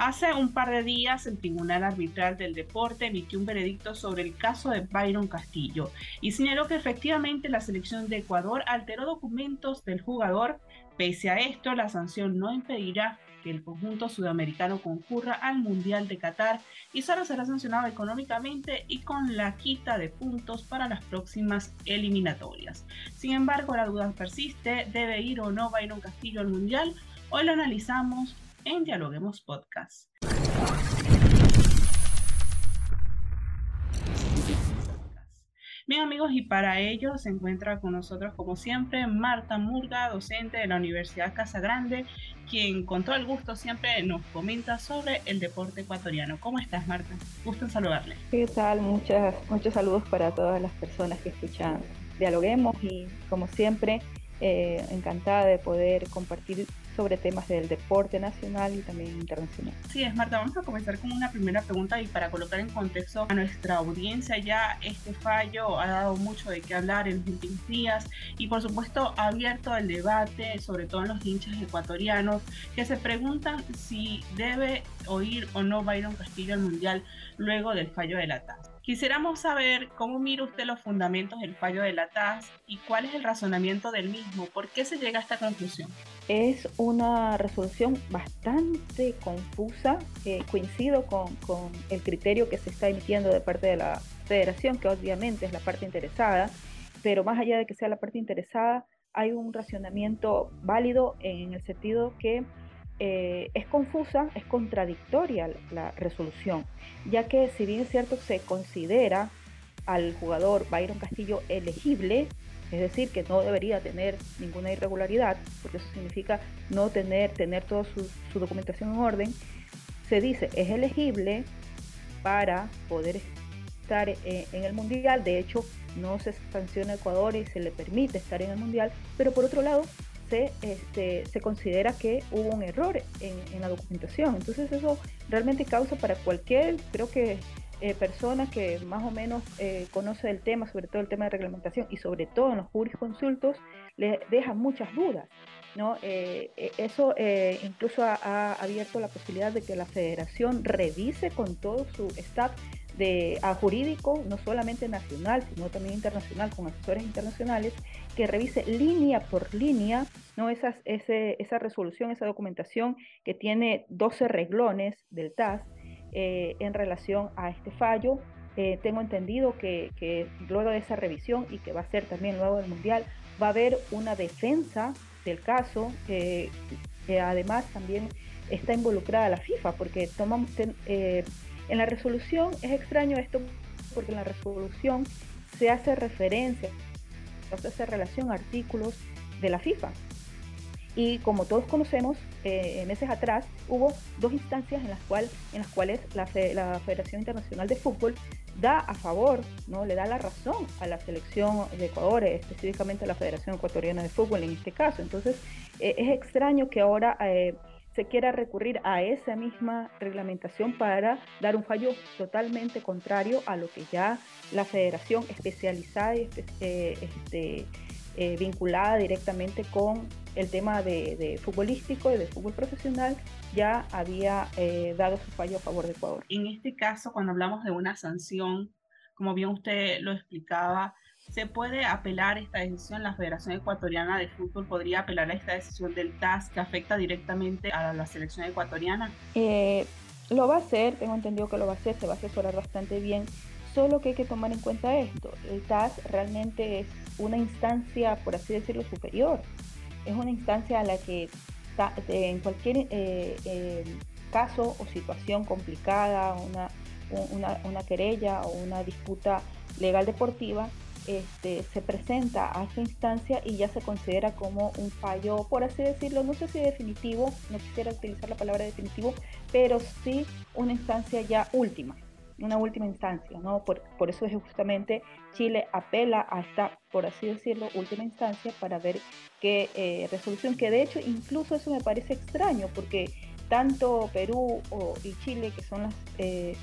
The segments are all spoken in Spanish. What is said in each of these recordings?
Hace un par de días el Tribunal Arbitral del Deporte emitió un veredicto sobre el caso de Byron Castillo y señaló que efectivamente la selección de Ecuador alteró documentos del jugador. Pese a esto, la sanción no impedirá que el conjunto sudamericano concurra al Mundial de Qatar y solo será sancionado económicamente y con la quita de puntos para las próximas eliminatorias. Sin embargo, la duda persiste, ¿debe ir o no Byron Castillo al Mundial? Hoy lo analizamos en Dialoguemos Podcast. Bien amigos, y para ello se encuentra con nosotros como siempre Marta Murga, docente de la Universidad Casa Grande, quien con todo el gusto siempre nos comenta sobre el deporte ecuatoriano. ¿Cómo estás Marta? Gusto en saludarle. ¿Qué tal? Muchas, muchos saludos para todas las personas que escuchan Dialoguemos y como siempre eh, encantada de poder compartir sobre temas del deporte nacional y también internacional. Sí, es Marta, vamos a comenzar con una primera pregunta y para colocar en contexto a nuestra audiencia ya este fallo ha dado mucho de qué hablar en los últimos días y por supuesto ha abierto el debate, sobre todo en los hinchas ecuatorianos, que se preguntan si debe oír o no Byron Castillo al Mundial luego del fallo de la TAS. Quisiéramos saber cómo mira usted los fundamentos del fallo de la TAS y cuál es el razonamiento del mismo. ¿Por qué se llega a esta conclusión? Es una resolución bastante confusa. Eh, coincido con, con el criterio que se está emitiendo de parte de la federación, que obviamente es la parte interesada, pero más allá de que sea la parte interesada, hay un racionamiento válido en el sentido que eh, es confusa, es contradictoria la resolución, ya que si bien es cierto se considera al jugador Byron Castillo elegible, es decir, que no debería tener ninguna irregularidad, porque eso significa no tener, tener toda su, documentación en orden, se dice es elegible para poder estar eh, en el Mundial, de hecho no se sanciona a Ecuador y se le permite estar en el Mundial, pero por otro lado se, este, se considera que hubo un error en, la documentación. Entonces eso realmente causa para cualquier, creo que eh, persona que más o menos eh, conoce el tema, sobre todo el tema de reglamentación y sobre todo en los jurisconsultos, le deja muchas dudas. ¿no? Eh, eso incluso ha, abierto la posibilidad de que la federación revise con todo su staff de, jurídico, no solamente nacional, sino también internacional, con asesores internacionales, que revise línea por línea ¿no? Esas, ese, esa resolución, esa documentación que tiene 12 reglones del TAS eh, en relación a este fallo. Eh, tengo entendido que, que, luego de esa revisión y que va a ser también luego del Mundial, va a haber una defensa del caso, que además también está involucrada la FIFA, porque tomamos, eh, en la resolución es extraño esto, porque en la resolución se hace referencia, se hace relación a artículos de la FIFA. Y como todos conocemos, eh, meses atrás hubo dos instancias en las, cual, en las cuales la, la, Federación Internacional de Fútbol da a favor, no le da la razón a la selección de Ecuador, específicamente a la Federación Ecuatoriana de Fútbol en este caso. Entonces, eh, es extraño que ahora eh, se quiera recurrir a esa misma reglamentación para dar un fallo totalmente contrario a lo que ya la Federación especializada y este, vinculada directamente con el tema de, futbolístico y de fútbol profesional ya había eh, dado su fallo a favor de Ecuador. En este caso, cuando hablamos de una sanción, como bien usted lo explicaba, ¿se puede apelar esta decisión? La Federación Ecuatoriana de Fútbol podría apelar a esta decisión del TAS que afecta directamente a la selección ecuatoriana. Eh, Lo va a hacer, tengo entendido que lo va a hacer, se va a asesorar bastante bien, solo que hay que tomar en cuenta esto, el TAS realmente es una instancia, por así decirlo, superior, es una instancia a la que en cualquier eh, eh, caso o situación complicada, una, una, querella o una disputa legal deportiva, este, se presenta a esta instancia y ya se considera como un fallo, por así decirlo, no sé si definitivo, no quisiera utilizar la palabra definitivo, pero sí una instancia ya última, una última instancia, ¿no? Por, por eso es justamente Chile apela a esta, por así decirlo, última instancia para ver qué eh, resolución, que de hecho incluso eso me parece extraño, porque tanto Perú o, y Chile, que son las... Eh,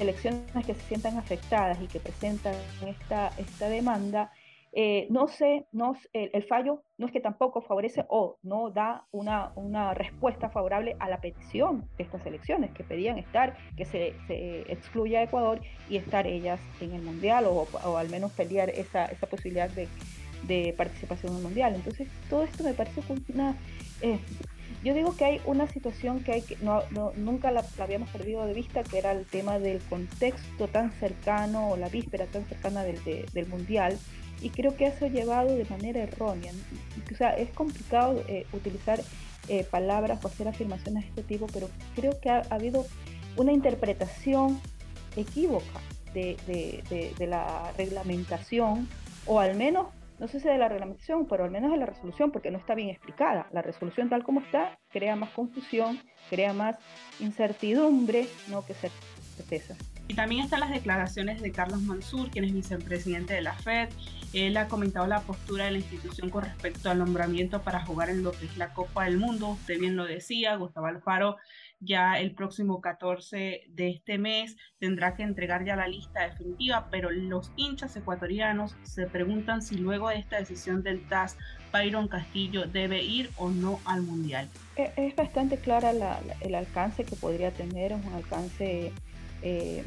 elecciones que se sientan afectadas y que presentan esta, esta demanda, eh, no sé, no, el, fallo no es que tampoco favorece o no da una, una respuesta favorable a la petición de estas elecciones, que pedían estar, que se, se excluya a Ecuador y estar ellas en el Mundial o, al menos pelear esa, esa posibilidad de, de, participación en el Mundial. Entonces, todo esto me parece una... Eh, yo digo que hay una situación que hay que no, nunca la, habíamos perdido de vista, que era el tema del contexto tan cercano o la víspera tan cercana del, del mundial, y creo que eso ha llevado de manera errónea. O sea, es complicado eh, utilizar eh, palabras o hacer afirmaciones de este tipo, pero creo que ha, habido una interpretación equívoca de, de, de la reglamentación, o al menos no sé si de la reglamentación, pero al menos de la resolución, porque no está bien explicada. La resolución tal como está crea más confusión, crea más incertidumbre, no que certeza. Y también están las declaraciones de Carlos Mansur, quien es vicepresidente de la FED. Él ha comentado la postura de la institución con respecto al nombramiento para jugar en lo que es la Copa del Mundo. Usted bien lo decía, Gustavo Alfaro ya el próximo 14 de este mes tendrá que entregar ya la lista definitiva, pero los hinchas ecuatorianos se preguntan si luego de esta decisión del TAS, Byron Castillo debe ir o no al Mundial. E, es bastante clara el alcance que podría tener, es un alcance eh,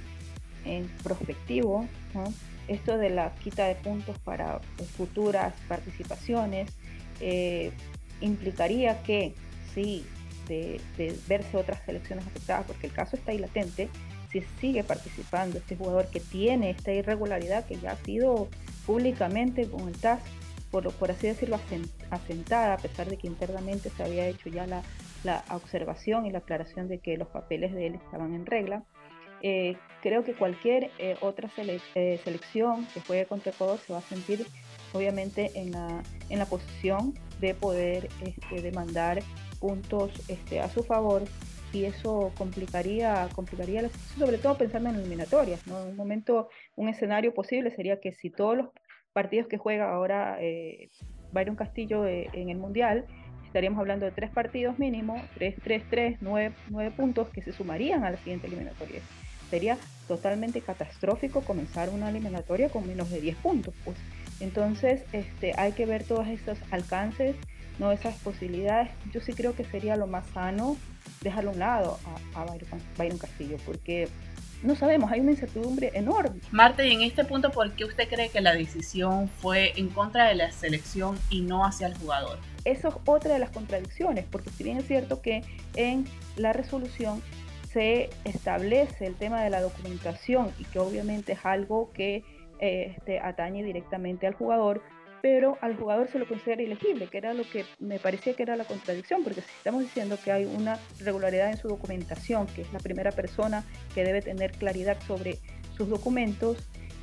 en prospectivo, esto de la quita de puntos para futuras participaciones eh, implicaría que si de, verse otras selecciones afectadas, porque el caso está ahí latente, si sigue participando este jugador que tiene esta irregularidad que ya ha sido públicamente con el TAS, por, así decirlo, asentada, a pesar de que internamente se había hecho ya la observación y la aclaración de que los papeles de él estaban en regla. Eh, creo que cualquier eh, otra eh, selección que juegue contra Ecuador se va a sentir obviamente en la, en la posición de poder este, demandar puntos este, a su favor y eso complicaría, complicaría la sobre todo pensando en eliminatorias. ¿no? Un momento, un escenario posible sería que si todos los partidos que juega ahora eh, Byron Castillo eh, en el Mundial, estaríamos hablando de tres partidos mínimo, 3, 3, 3, 9, 9 puntos que se sumarían a la siguiente eliminatoria. Sería totalmente catastrófico comenzar una eliminatoria con menos de 10 puntos. Pues. Entonces, este, hay que ver todos estos alcances no esas posibilidades. Yo sí creo que sería lo más sano dejarlo a un lado a, a Byron, Castillo, porque no sabemos, hay una incertidumbre enorme. Marta, y en este punto, ¿por qué usted cree que la decisión fue en contra de la selección y no hacia el jugador? Eso es otra de las contradicciones, porque si bien es cierto que en la resolución se establece el tema de la documentación y que obviamente es algo que eh, este, atañe directamente al jugador, pero al jugador se lo considera elegible, que era lo que me parecía que era la contradicción, porque si estamos diciendo que hay una regularidad en su documentación, que es la primera persona que debe tener claridad sobre sus documentos,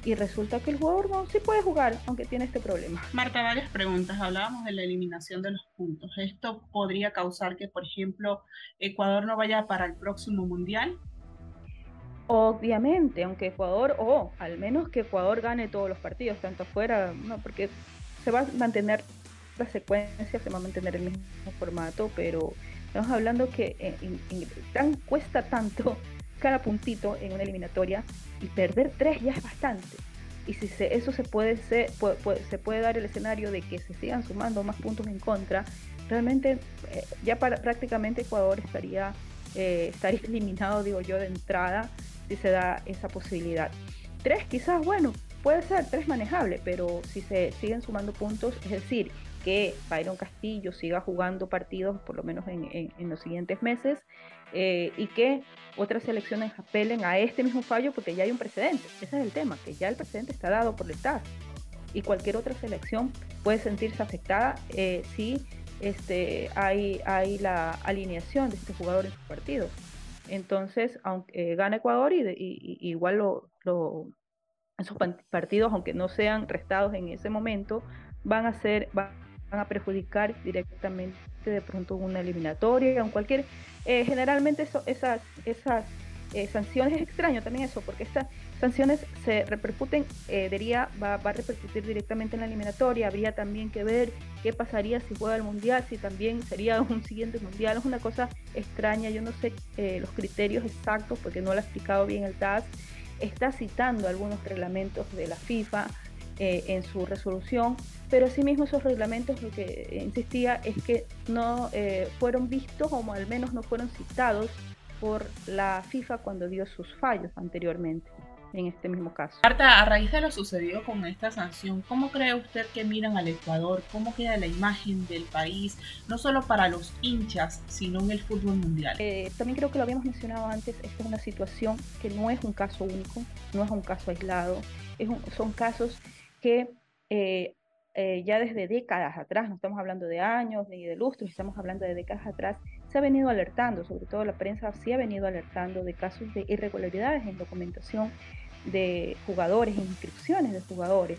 y resulta que el jugador no sí puede jugar, aunque tiene este problema. Marta, varias preguntas. Hablábamos de la eliminación de los puntos. ¿Esto podría causar que, por ejemplo, Ecuador no vaya para el próximo mundial? Obviamente, aunque Ecuador, o al menos que Ecuador gane todos los partidos, tanto afuera, no, porque se va a mantener la secuencia, se va a mantener el mismo formato, pero estamos hablando que eh, tan, cuesta tanto cada puntito en una eliminatoria y perder tres ya es bastante. Y si eso se puede, se puede dar el escenario de que se sigan sumando más puntos en contra, realmente eh, ya para, prácticamente Ecuador estaría, eh, estaría eliminado, digo yo, de entrada si se da esa posibilidad. Tres quizás, bueno, Puede ser tres manejable, pero si se siguen sumando puntos, es decir, que Byron Castillo siga jugando partidos por lo menos en, los siguientes meses eh, y que otras selecciones apelen a este mismo fallo porque ya hay un precedente. Ese es el tema, que ya el precedente está dado por el TAS y cualquier otra selección puede sentirse afectada eh, si este, hay, hay la alineación de este jugador en sus partidos. Entonces, aunque eh, gana Ecuador y, igual lo, esos partidos, aunque no sean restados en ese momento, van a ser, a perjudicar directamente de pronto una eliminatoria, o cualquier, eh, generalmente eso, esas, esas eh, sanciones es extraño también eso, porque estas sanciones se repercuten, eh, diría, va, va, a repercutir directamente en la eliminatoria. Habría también que ver qué pasaría si juega el mundial, si también sería un siguiente mundial. Es una cosa extraña, yo no sé eh, los criterios exactos porque no lo ha explicado bien el TAS. Está citando algunos reglamentos de la FIFA en su resolución, pero asimismo esos reglamentos lo que insistía es que no fueron vistos o al menos no fueron citados por la FIFA cuando dio sus fallos anteriormente en este mismo caso. Marta, a raíz de lo sucedido con esta sanción, ¿cómo cree usted que miran al Ecuador? ¿Cómo queda la imagen del país, no solo para los hinchas, sino en el fútbol mundial? Eh, también creo que lo habíamos mencionado antes, esta es una situación que no es un caso único, no es un caso aislado, es son casos que eh, eh, ya desde décadas atrás, no estamos hablando de años ni de lustros, estamos hablando de décadas atrás, se ha venido alertando, sobre todo la prensa sí ha venido alertando de casos de irregularidades en documentación de jugadores, inscripciones de jugadores,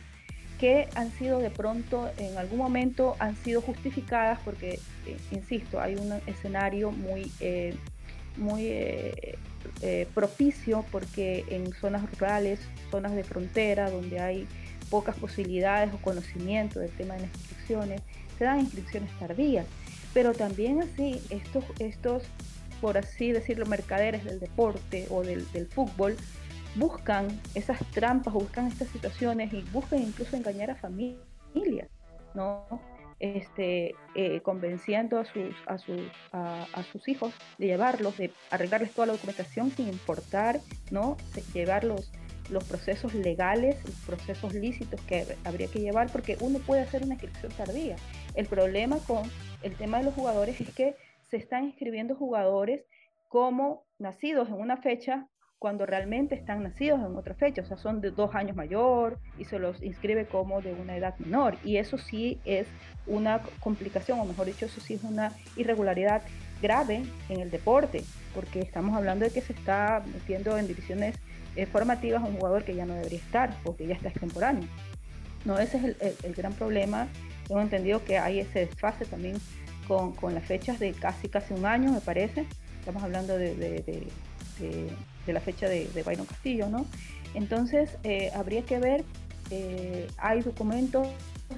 que han sido de pronto, en algún momento, han sido justificadas porque, eh, insisto, hay un escenario muy, eh, muy eh, propicio porque en zonas rurales, zonas de frontera, donde hay pocas posibilidades o conocimiento del tema de las inscripciones, se dan inscripciones tardías pero también así estos, estos por así decirlo, mercaderes del deporte o del, fútbol, buscan esas trampas, buscan estas situaciones y buscan incluso engañar a familias, ¿no? Este, eh, convenciendo a sus, a, sus, a, sus hijos de llevarlos, de arreglarles toda la documentación sin importar, ¿no? llevarlos los procesos legales, los procesos lícitos que habría que llevar, porque uno puede hacer una inscripción tardía. El problema con el tema de los jugadores es que se están inscribiendo jugadores como nacidos en una fecha cuando realmente están nacidos en otra fecha, o sea, son de dos años mayor y se los inscribe como de una edad menor. Y eso sí es una complicación, o mejor dicho, eso sí es una irregularidad grave en el deporte, porque estamos hablando de que se está metiendo en divisiones eh, formativas a un jugador que ya no debería estar, porque ya está extemporáneo. No, ese es el gran problema tengo entendido que hay ese desfase también con, con, las fechas de casi casi un año, me parece. Estamos hablando de, de, de, la fecha de, Byron Castillo, ¿no? Entonces, eh, habría que ver, eh, hay documentos,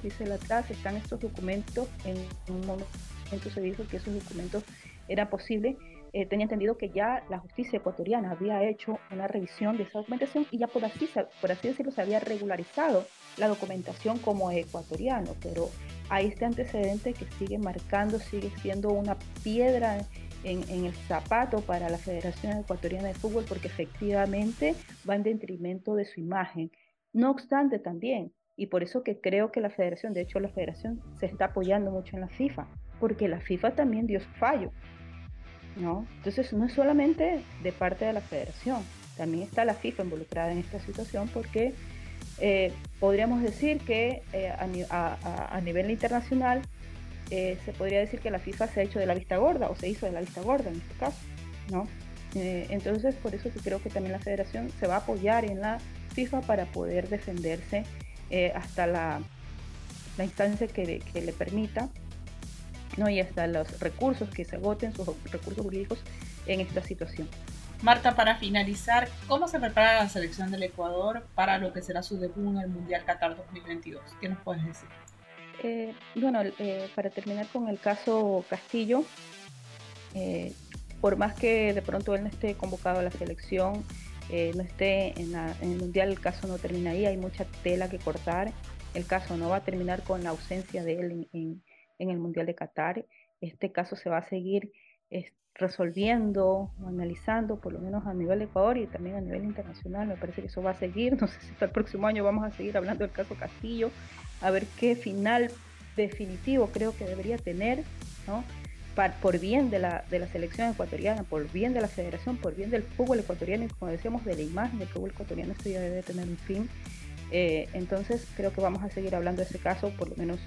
dice la atrás, están estos documentos, en un momento se dijo que esos documentos eran posibles. Eh, tenía entendido que ya la justicia ecuatoriana había hecho una revisión de esa documentación y ya por así, por así decirlo se había regularizado la documentación como ecuatoriano, pero hay este antecedente que sigue marcando, sigue siendo una piedra en, el zapato para la Federación Ecuatoriana de Fútbol porque efectivamente va en detrimento de su imagen. No obstante también, y por eso que creo que la federación, de hecho la federación se está apoyando mucho en la FIFA, porque la FIFA también dio su fallo. Entonces no es solamente de parte de la federación, también está la FIFA involucrada en esta situación porque eh, podríamos decir que eh, a, nivel internacional eh, se podría decir que la FIFA se ha hecho de la vista gorda o se hizo de la vista gorda en este caso, ¿no? entonces por eso que creo que también la federación se va a apoyar en la FIFA para poder defenderse hasta la, instancia que, le permita, ¿no? Y hasta los recursos que se agoten, sus recursos jurídicos en esta situación. Marta, para finalizar, ¿cómo se prepara la selección del Ecuador para lo que será su debut en el Mundial Qatar 2022? ¿Qué nos puedes decir? Eh, bueno, eh, para terminar con el caso Castillo, eh, por más que de pronto él no esté convocado a la selección, no esté en, el Mundial, el caso no termina ahí, hay mucha tela que cortar. El caso no va a terminar con la ausencia de él en, en el Mundial de Qatar. Este caso se va a seguir resolviendo o analizando, por lo menos a nivel Ecuador y también a nivel internacional. Me parece que eso va a seguir. No sé si hasta el próximo año vamos a seguir hablando del caso Castillo, a ver qué final definitivo creo que debería tener, ¿no? por bien de la, de la selección ecuatoriana, por bien de la federación, por bien del fútbol ecuatoriano y como decíamos de la imagen del fútbol ecuatoriano, esto ya debe tener un fin. Eh, entonces creo que vamos a seguir hablando de ese caso por lo menos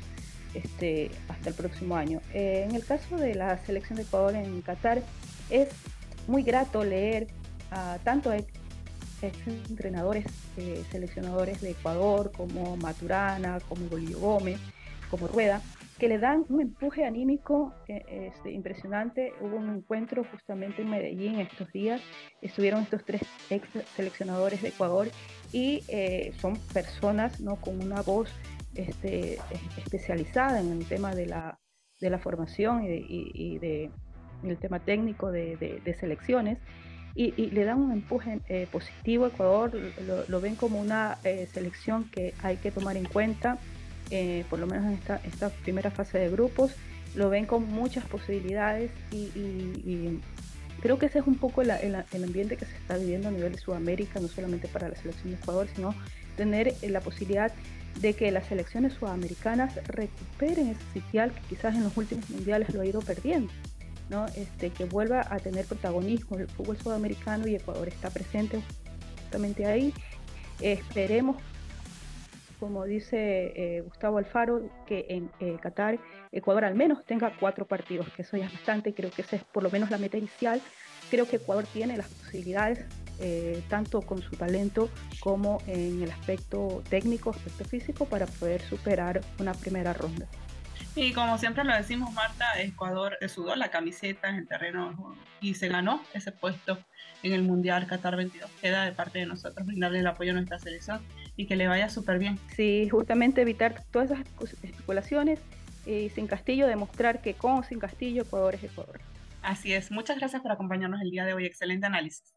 este, hasta el próximo año. Eh, en el caso de la selección de Ecuador en Qatar, es muy grato leer a tanto ex, entrenadores, eh, seleccionadores de Ecuador como Maturana, como Bolillo Gómez, como Rueda, que le dan un empuje anímico eh, este, impresionante. Hubo un encuentro justamente en Medellín estos días, estuvieron estos tres ex seleccionadores de Ecuador y eh, son personas ¿no? con una voz este, especializada en el tema de la, de la formación y, de, el tema técnico de, selecciones. Y, le dan un empuje eh, positivo a Ecuador, lo, ven como una selección que hay que tomar en cuenta eh, por lo menos en esta, esta primera fase de grupos, lo ven con muchas posibilidades y, creo que ese es un poco el, ambiente que se está viviendo a nivel de Sudamérica, no solamente para la selección de Ecuador, sino tener eh, la posibilidad de que las selecciones sudamericanas recuperen ese sitial que quizás en los últimos mundiales lo ha ido perdiendo. ¿no? Este, que vuelva a tener protagonismo el fútbol sudamericano y Ecuador está presente justamente ahí. esperemos como dice eh, Gustavo Alfaro, que en eh, Qatar, Ecuador al menos tenga cuatro partidos, que eso ya es bastante, creo que esa es por lo menos la meta inicial. Creo que Ecuador tiene las posibilidades, eh, tanto con su talento como en el aspecto técnico, aspecto físico, para poder superar una primera ronda. Y como siempre lo decimos, Marta, Ecuador sudó la camiseta en el terreno y se ganó ese puesto en el Mundial Qatar 22. Queda de parte de nosotros brindarle el apoyo a nuestra selección y que le vaya súper bien. Sí, justamente evitar todas esas especulaciones y sin Castillo demostrar que con o sin Castillo Ecuador es Ecuador. Así es. Muchas gracias por acompañarnos el día de hoy. Excelente análisis.